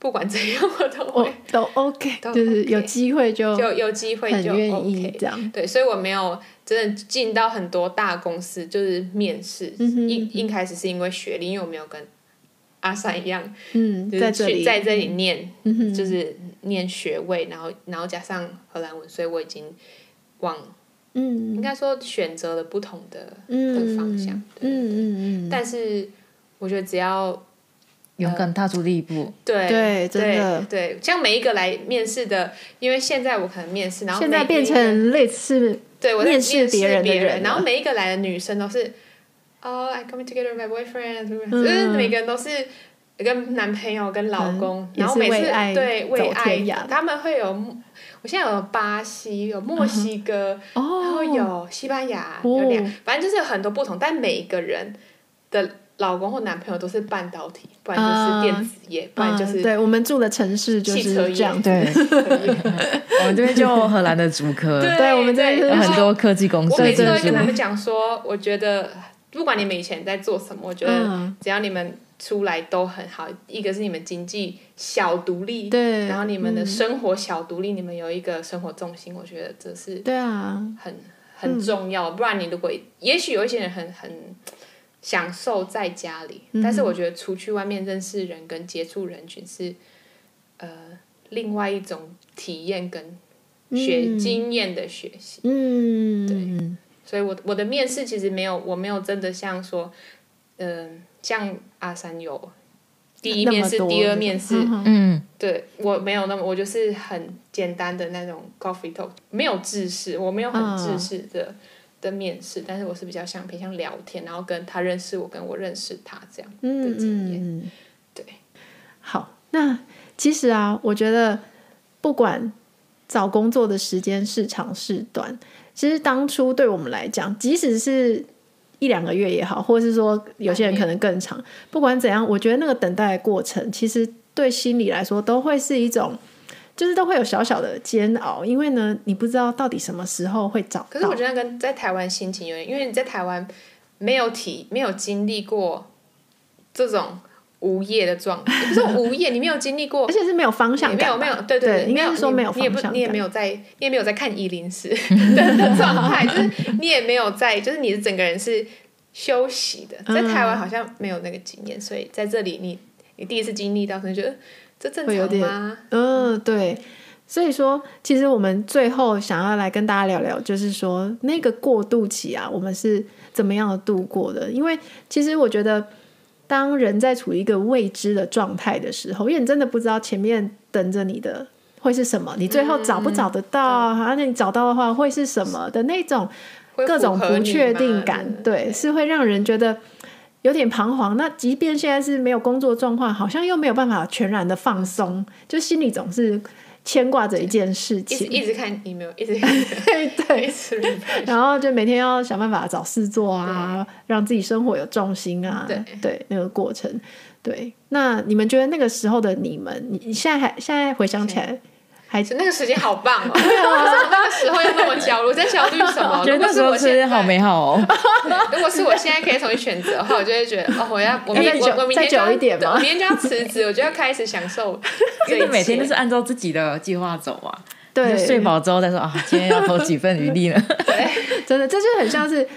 不管怎样，我都会都 OK，就是有机会就就有机会就 OK 这样。对，所以我没有真的进到很多大公司，就是面试。一一开始是因为学历，因为我没有跟阿三一样，嗯，在这里在这里念，就是念学位，然后然后加上荷兰文，所以我已经往嗯，应该说选择了不同的的方向。嗯嗯嗯。但是我觉得只要。勇敢踏出第一步，对对，真的。对，像每一个来面试的，因为现在我可能面试，然后现在变成类似对我面试别人的人，然后每一个来的女生都是哦，I coming together with my boyfriend，就是每个人都是跟男朋友跟老公，然后每次对为爱，他们会有，我现在有巴西，有墨西哥，然后有西班牙，有两，反正就是有很多不同，但每一个人的。老公或男朋友都是半导体，不然就是电子业，不然就是对我们住的城市就是这样。对，[LAUGHS] 我们这边就荷兰的主科，对，我们这边有很多科技公司。我每次都会跟他们讲说，我觉得不管你们以前在做什么，我觉得只要你们出来都很好。一个是你们经济小独立，对，然后你们的生活小独立，你们有一个生活重心，我觉得这是对啊，很很重要。不然你如果也许有一些人很很。享受在家里，但是我觉得出去外面认识人跟接触人群是，呃，另外一种体验跟学经验的学习。嗯，对，所以我我的面试其实没有，我没有真的像说，嗯、呃，像阿三有第一面试、第二面试，嗯，对我没有那么，我就是很简单的那种 coffee talk，没有制式，我没有很制式的。嗯的面试，但是我是比较像偏向聊天，然后跟他认识我，跟我认识他这样的经验。嗯嗯、对，好，那其实啊，我觉得不管找工作的时间是长是短，其实当初对我们来讲，即使是一两个月也好，或者是说有些人可能更长，不管怎样，我觉得那个等待的过程，其实对心理来说都会是一种。就是都会有小小的煎熬，因为呢，你不知道到底什么时候会找到。可是我觉得跟在台湾心情有点，因为你在台湾没有体没有经历过这种无业的状态，不是无业，你没有经历过，而且是没有方向感，没有没有，对对，应该是说没有方向感，你也没有在，[LAUGHS] 你也没有在看一零四的 [LAUGHS] 状态，就是你也没有在，就是你的整个人是休息的。在台湾好像没有那个经验，所以在这里你你第一次经历到，可能觉得这正常吗？嗯，对。所以说，其实我们最后想要来跟大家聊聊，就是说那个过渡期啊，我们是怎么样的度过的？因为其实我觉得，当人在处于一个未知的状态的时候，因为你真的不知道前面等着你的会是什么，你最后找不找得到，啊，那你找到的话会是什么的那种。各种不确定感，对，是会让人觉得有点彷徨。那即便现在是没有工作状况，好像又没有办法全然的放松，就心里总是牵挂着一件事情，一直看 email，一直看，对对，[LAUGHS] 然后就每天要想办法找事做啊，让自己生活有重心啊，对对，那个过程，对。那你们觉得那个时候的你们，你现在还现在回想起来？还是那个时间好棒哦！为什么那个时候又那么焦虑？在焦虑什么？[LAUGHS] 觉得那时候时间好美好哦。如果是我现在 [LAUGHS] 可以重新选择的话，我就会觉得哦，我要我明我我明天就要明天就要辞职，我就要开始享受。因 [LAUGHS] 为每天都是按照自己的计划走啊。对，睡饱之后再说啊，今天要投几份余力呢？对，真的，这就很像是。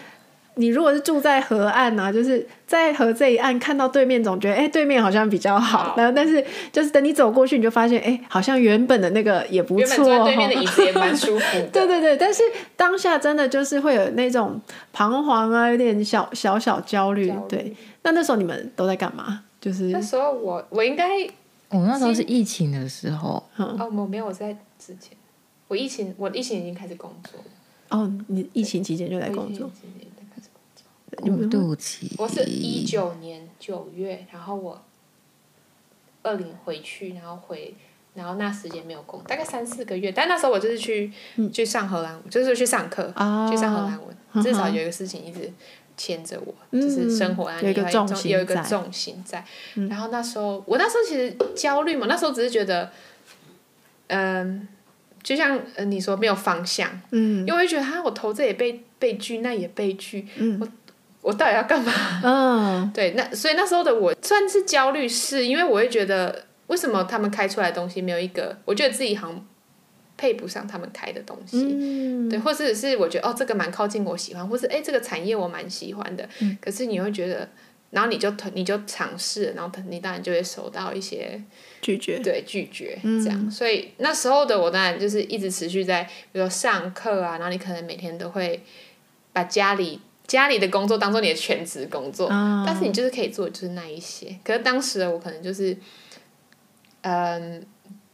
你如果是住在河岸啊，就是在河这一岸看到对面，总觉得哎、欸，对面好像比较好。然后，但是就是等你走过去，你就发现哎、欸，好像原本的那个也不错。原本对面的椅子也蛮舒服。[LAUGHS] 对对对，但是当下真的就是会有那种彷徨啊，有点小小小焦虑。焦。对，那那时候你们都在干嘛？就是那时候我我应该我那时候是疫情的时候。嗯哦，我没有，我在之前，我疫情我疫情已经开始工作。哦，你疫情期间就在工作。过渡期，我是一九年九月，然后我二零回去，然后回，然后那时间没有工，大概三四个月。但那时候我就是去、嗯、去上荷兰，就是去上课，哦、去上荷兰文，至少有一个事情一直牵着我，嗯、就是生活啊，有一个重心有一个重心在。然后那时候，我那时候其实焦虑嘛，那时候只是觉得，嗯，就像呃你说没有方向，嗯，因为我觉得哈，我投这也被被拒，那也被拒，嗯，我。我到底要干嘛？嗯，[LAUGHS] 对，那所以那时候的我算是焦虑，是因为我会觉得为什么他们开出来的东西没有一个，我觉得自己好像配不上他们开的东西，嗯、对，或者是我觉得哦，这个蛮靠近我喜欢，或是哎，这个产业我蛮喜欢的，嗯、可是你会觉得，然后你就你就尝试，然后你当然就会收到一些拒绝，对，拒绝这样，嗯、所以那时候的我当然就是一直持续在，比如说上课啊，然后你可能每天都会把家里。家里的工作当做你的全职工作，嗯、但是你就是可以做就是那一些。可是当时我可能就是，嗯，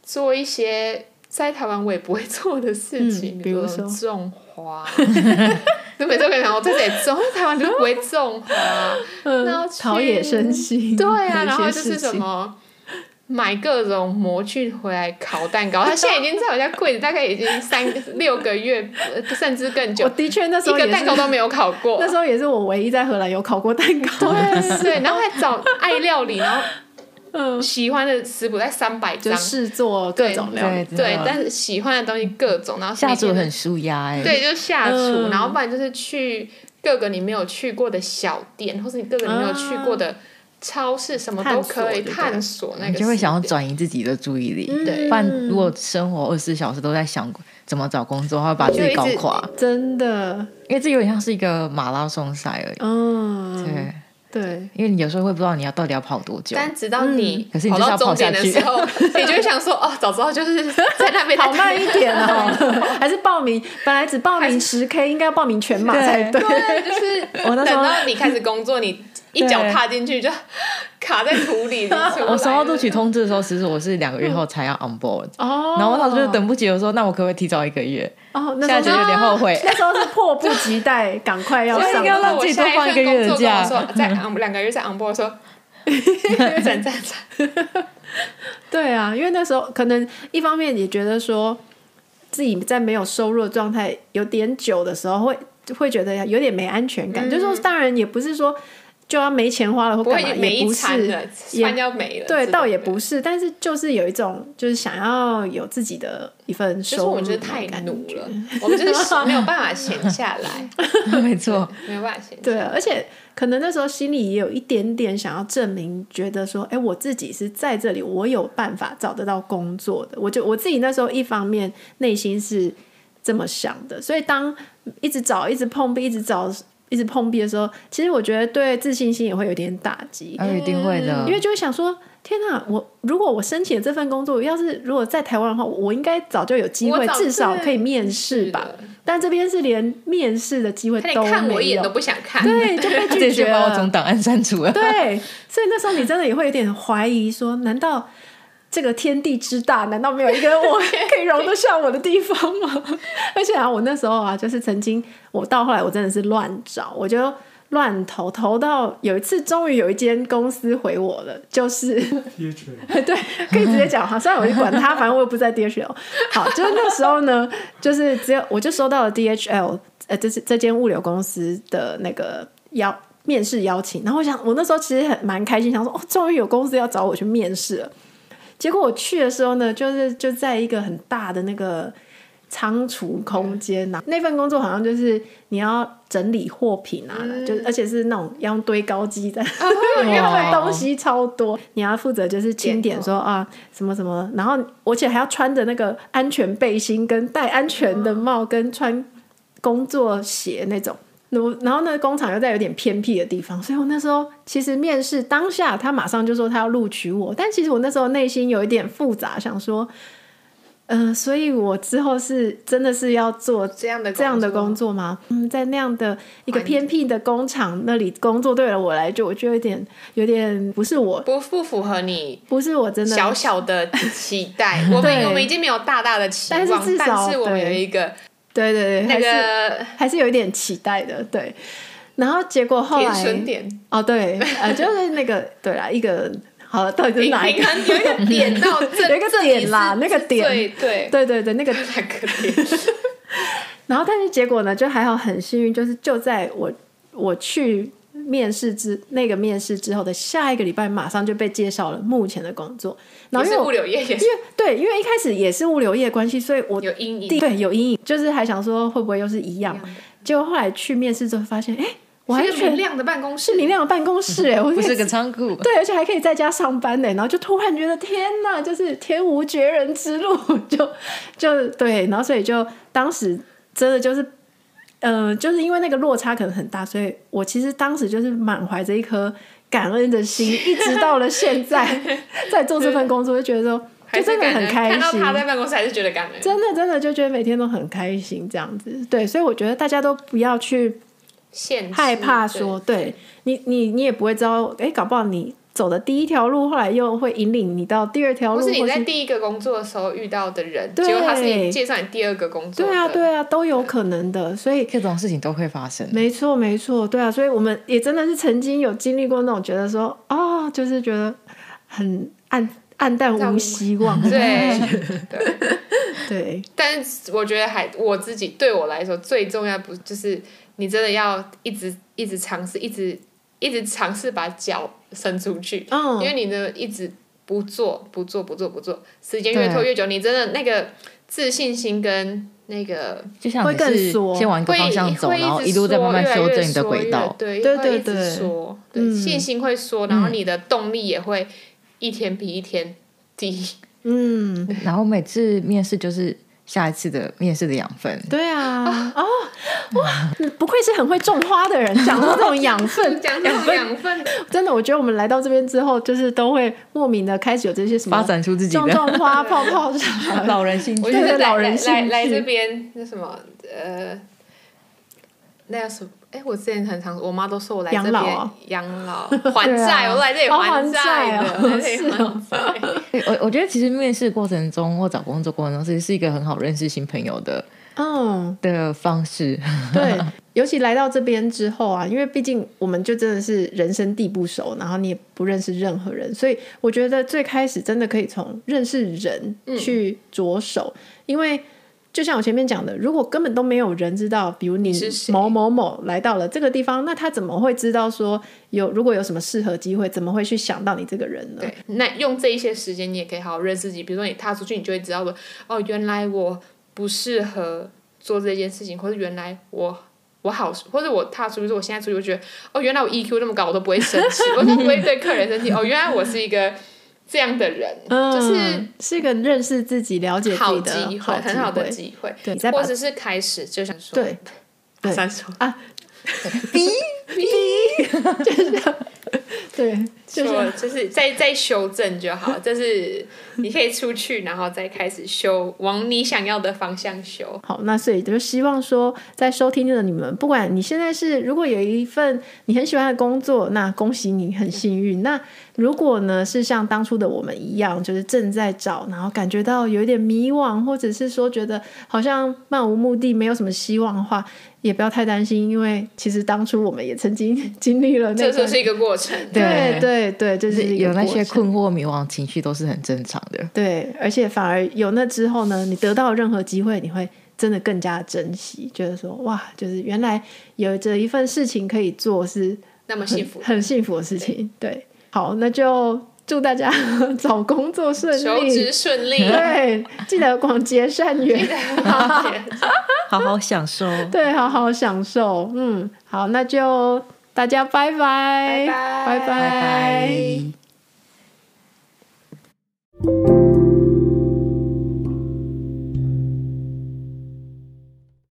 做一些在台湾我也不会做的事情，嗯、比如说种花。[LAUGHS] 就每次跟你讲，我在这里种，台湾就不会种花，[LAUGHS] 嗯、然后陶冶身心。对啊，然后就是什么。买各种模具回来烤蛋糕，他现在已经在我家柜子，大概已经三 [LAUGHS] 六个月，甚至更久。我的确那时候一个蛋糕都没有烤过。那时候也是我唯一在荷兰有烤过蛋糕。对 [LAUGHS] 对，然后还找爱料理，然后嗯，喜欢的食谱在三百张，试做各种料理。对，但是喜欢的东西各种，然后下厨很舒压哎。对，就下厨，然后不然就是去各个你没有去过的小店，或是你各个你没有去过的。超市什么都可以探索，那个就会想要转移自己的注意力。对，不然如果生活二十四小时都在想怎么找工作，会把自己搞垮。真的，因为这有点像是一个马拉松赛而已。嗯，对对，因为你有时候会不知道你要到底要跑多久。但直到你跑到终点的时候，[LAUGHS] 你就会想说：“哦，早知道就是在那边跑慢一点哦，[LAUGHS] 还是报名本来只报名十 K，应该要报名全马才对。”就是我等到你开始工作，你。一脚踏进去就 [LAUGHS] 卡在土里。[LAUGHS] 我收到录取通知的时候，其实我是两个月后才要 on board。哦。然后我当时就等不及，我说：“那我可不可以提早一个月？”哦，那现在就有点后悔。[LAUGHS] 那时候是迫不及待，赶快要上。应该让自己多放一个月的假。在 on 两个月在 on board 说，转站站。对啊，因为那时候可能一方面也觉得说自己在没有收入的状态有点久的时候，会会觉得有点没安全感。就是说，当然也不是说。就要没钱花了或干嘛，也不是，也要没了。对，倒也不是，但是就是有一种，就是想要有自己的一份收入。就是我觉得太努了，[LAUGHS] 我们就是没有办法闲下来。[LAUGHS] 没错，没有办法闲。对，而且可能那时候心里也有一点点想要证明，觉得说，哎，我自己是在这里，我有办法找得到工作的。我就我自己那时候一方面内心是这么想的，所以当一直找、一直碰壁、一直找。一直碰壁的时候，其实我觉得对自信心也会有点打击。啊，一定会的，因为就会想说，天哪，我如果我申请了这份工作，要是如果在台湾的话，我应该早就有机会，至少可以面试吧。但这边是连面试的机会都没有，看我一眼都不想看，对，就被拒绝了，[LAUGHS] 把我从档案删除了。对，所以那时候你真的也会有点怀疑说，难道？这个天地之大，难道没有一个我 [LAUGHS] 可以容得下我的地方吗？[LAUGHS] 而且啊，我那时候啊，就是曾经，我到后来我真的是乱找，我就乱投，投到有一次，终于有一间公司回我了，就是 DHL，[LAUGHS] 对，可以直接讲哈，虽然我就管他，反正我也不在 DHL。好，就是那时候呢，就是只有我就收到了 DHL，呃，就是这间物流公司的那个邀面试邀请，然后我想，我那时候其实很蛮开心，想说哦，终于有公司要找我去面试了。结果我去的时候呢，就是就在一个很大的那个仓储空间呐。那份工作好像就是你要整理货品啊，嗯、就而且是那种要用堆高机的，因为 [LAUGHS] 东西超多，你要负责就是清点说啊什么什么，然后而且还要穿着那个安全背心，跟戴安全的帽，跟穿工作鞋那种。然后那个工厂又在有点偏僻的地方，所以我那时候其实面试当下，他马上就说他要录取我，但其实我那时候内心有一点复杂，想说，嗯、呃，所以我之后是真的是要做这样的这样的工作吗？嗯，在那样的一个偏僻的工厂那里工作，对了我来就我就有点有点不是我不不符合你，不是我真的小小的期待，[LAUGHS] 我们我们已经没有大大的期望，但是至少但是我们有一个。对对对，那个还是，还是有一点期待的，对。然后结果后来，哦对，呃，就是那个 [LAUGHS] 对啦，一个好了，到底是哪一个？有一个点到 [LAUGHS] 这，有一个点啦，[LAUGHS] 那个点，对对对对对，那个哪个点？然后，但是结果呢，就还好，很幸运，就是就在我我去。面试之那个面试之后的下一个礼拜，马上就被介绍了目前的工作。然后因为物流业也是，因为对，因为一开始也是物流业关系，所以我有阴影。对，有阴影，就是还想说会不会又是一样。结果后来去面试之后发现，哎，完全明亮的办公室，是明亮的办公室，哎，不是个仓库。对，而且还可以在家上班呢。然后就突然觉得天哪，就是天无绝人之路，[LAUGHS] 就就对，然后所以就当时真的就是。嗯、呃，就是因为那个落差可能很大，所以我其实当时就是满怀着一颗感恩的心，一直到了现在，[LAUGHS] 在做这份工作，就觉得说，就真的很开心。看到他在办公室，还是觉得感恩。真的，真的就觉得每天都很开心，这样子。对，所以我觉得大家都不要去害怕说，对，对你，你，你也不会知道，哎，搞不好你。走的第一条路，后来又会引领你到第二条路。或是你在第一个工作的时候遇到的人，结果他是你介绍你第二个工作。对啊，对啊，都有可能的。所以这种事情都会发生。没错，没错，对啊。所以我们也真的是曾经有经历过那种觉得说啊、哦，就是觉得很暗暗淡无希望。对 [LAUGHS] 对对。但是我觉得还我自己对我来说最重要不就是你真的要一直一直尝试，一直一直尝试把脚。伸出去，因为你的一直不做不做不做不做，时间越拖越久，你真的那个自信心跟那个就像你是先往一个方向走，然后一路在慢慢修正你的轨道，对对对对，对。信心会缩，然后你的动力也会一天比一天低，嗯，[LAUGHS] 然后每次面试就是。下一次的面试的养分，对啊，哦，哇，不愧是很会种花的人，讲到这种养分，[LAUGHS] 讲这种养分，真的，我觉得我们来到这边之后，就是都会莫名的开始有这些什么发展出自己种种花、泡泡茶、老人兴趣，我觉得老人来来这边那什么呃，那叫什么？哎，我之前很常，我妈都说我来这边养老，[LAUGHS] 养老 [LAUGHS] 还债，我来这里还债的，是 [LAUGHS] 我我觉得其实面试过程中或找工作过程中，其实是一个很好认识新朋友的，嗯的方式。对，尤其来到这边之后啊，因为毕竟我们就真的是人生地不熟，然后你也不认识任何人，所以我觉得最开始真的可以从认识人去着手，因为。就像我前面讲的，如果根本都没有人知道，比如你某某某来到了这个地方，那他怎么会知道说有如果有什么适合机会，怎么会去想到你这个人呢？对，那用这一些时间，你也可以好好认识自己。比如说你踏出去，你就会知道说，哦，原来我不适合做这件事情，或者原来我我好，或者我踏出去，说我现在出去，我觉得，哦，原来我 EQ 那么高，我都不会生气，我都不会对客人生气。哦，原来我是一个。这样的人，嗯、就是是一个认识自己、了解自己的好机会，很好的机会。对，或者是开始就想说，对，对，三说啊，哔 [LAUGHS] 哔，[LAUGHS] 就是这样。对，就是就是再再修正就好，就是你可以出去，然后再开始修，往你想要的方向修。好，那所以就希望说，在收听的你们，不管你现在是如果有一份你很喜欢的工作，那恭喜你很幸运。那如果呢是像当初的我们一样，就是正在找，然后感觉到有一点迷惘，或者是说觉得好像漫无目的，没有什么希望的话。也不要太担心，因为其实当初我们也曾经 [LAUGHS] 经历了那个，这就是一个过程。对对对对，就是有那些困惑、迷惘情绪都是很正常的。对，而且反而有那之后呢，你得到任何机会，你会真的更加珍惜，觉得说哇，就是原来有着一份事情可以做是那么幸福、很幸福的事情。对，对，好，那就。祝大家找工作顺利，求职顺利。对，记得广结善缘，[LAUGHS] 好好享受。对，好好享受。嗯，好，那就大家拜拜，拜拜，拜拜。拜拜。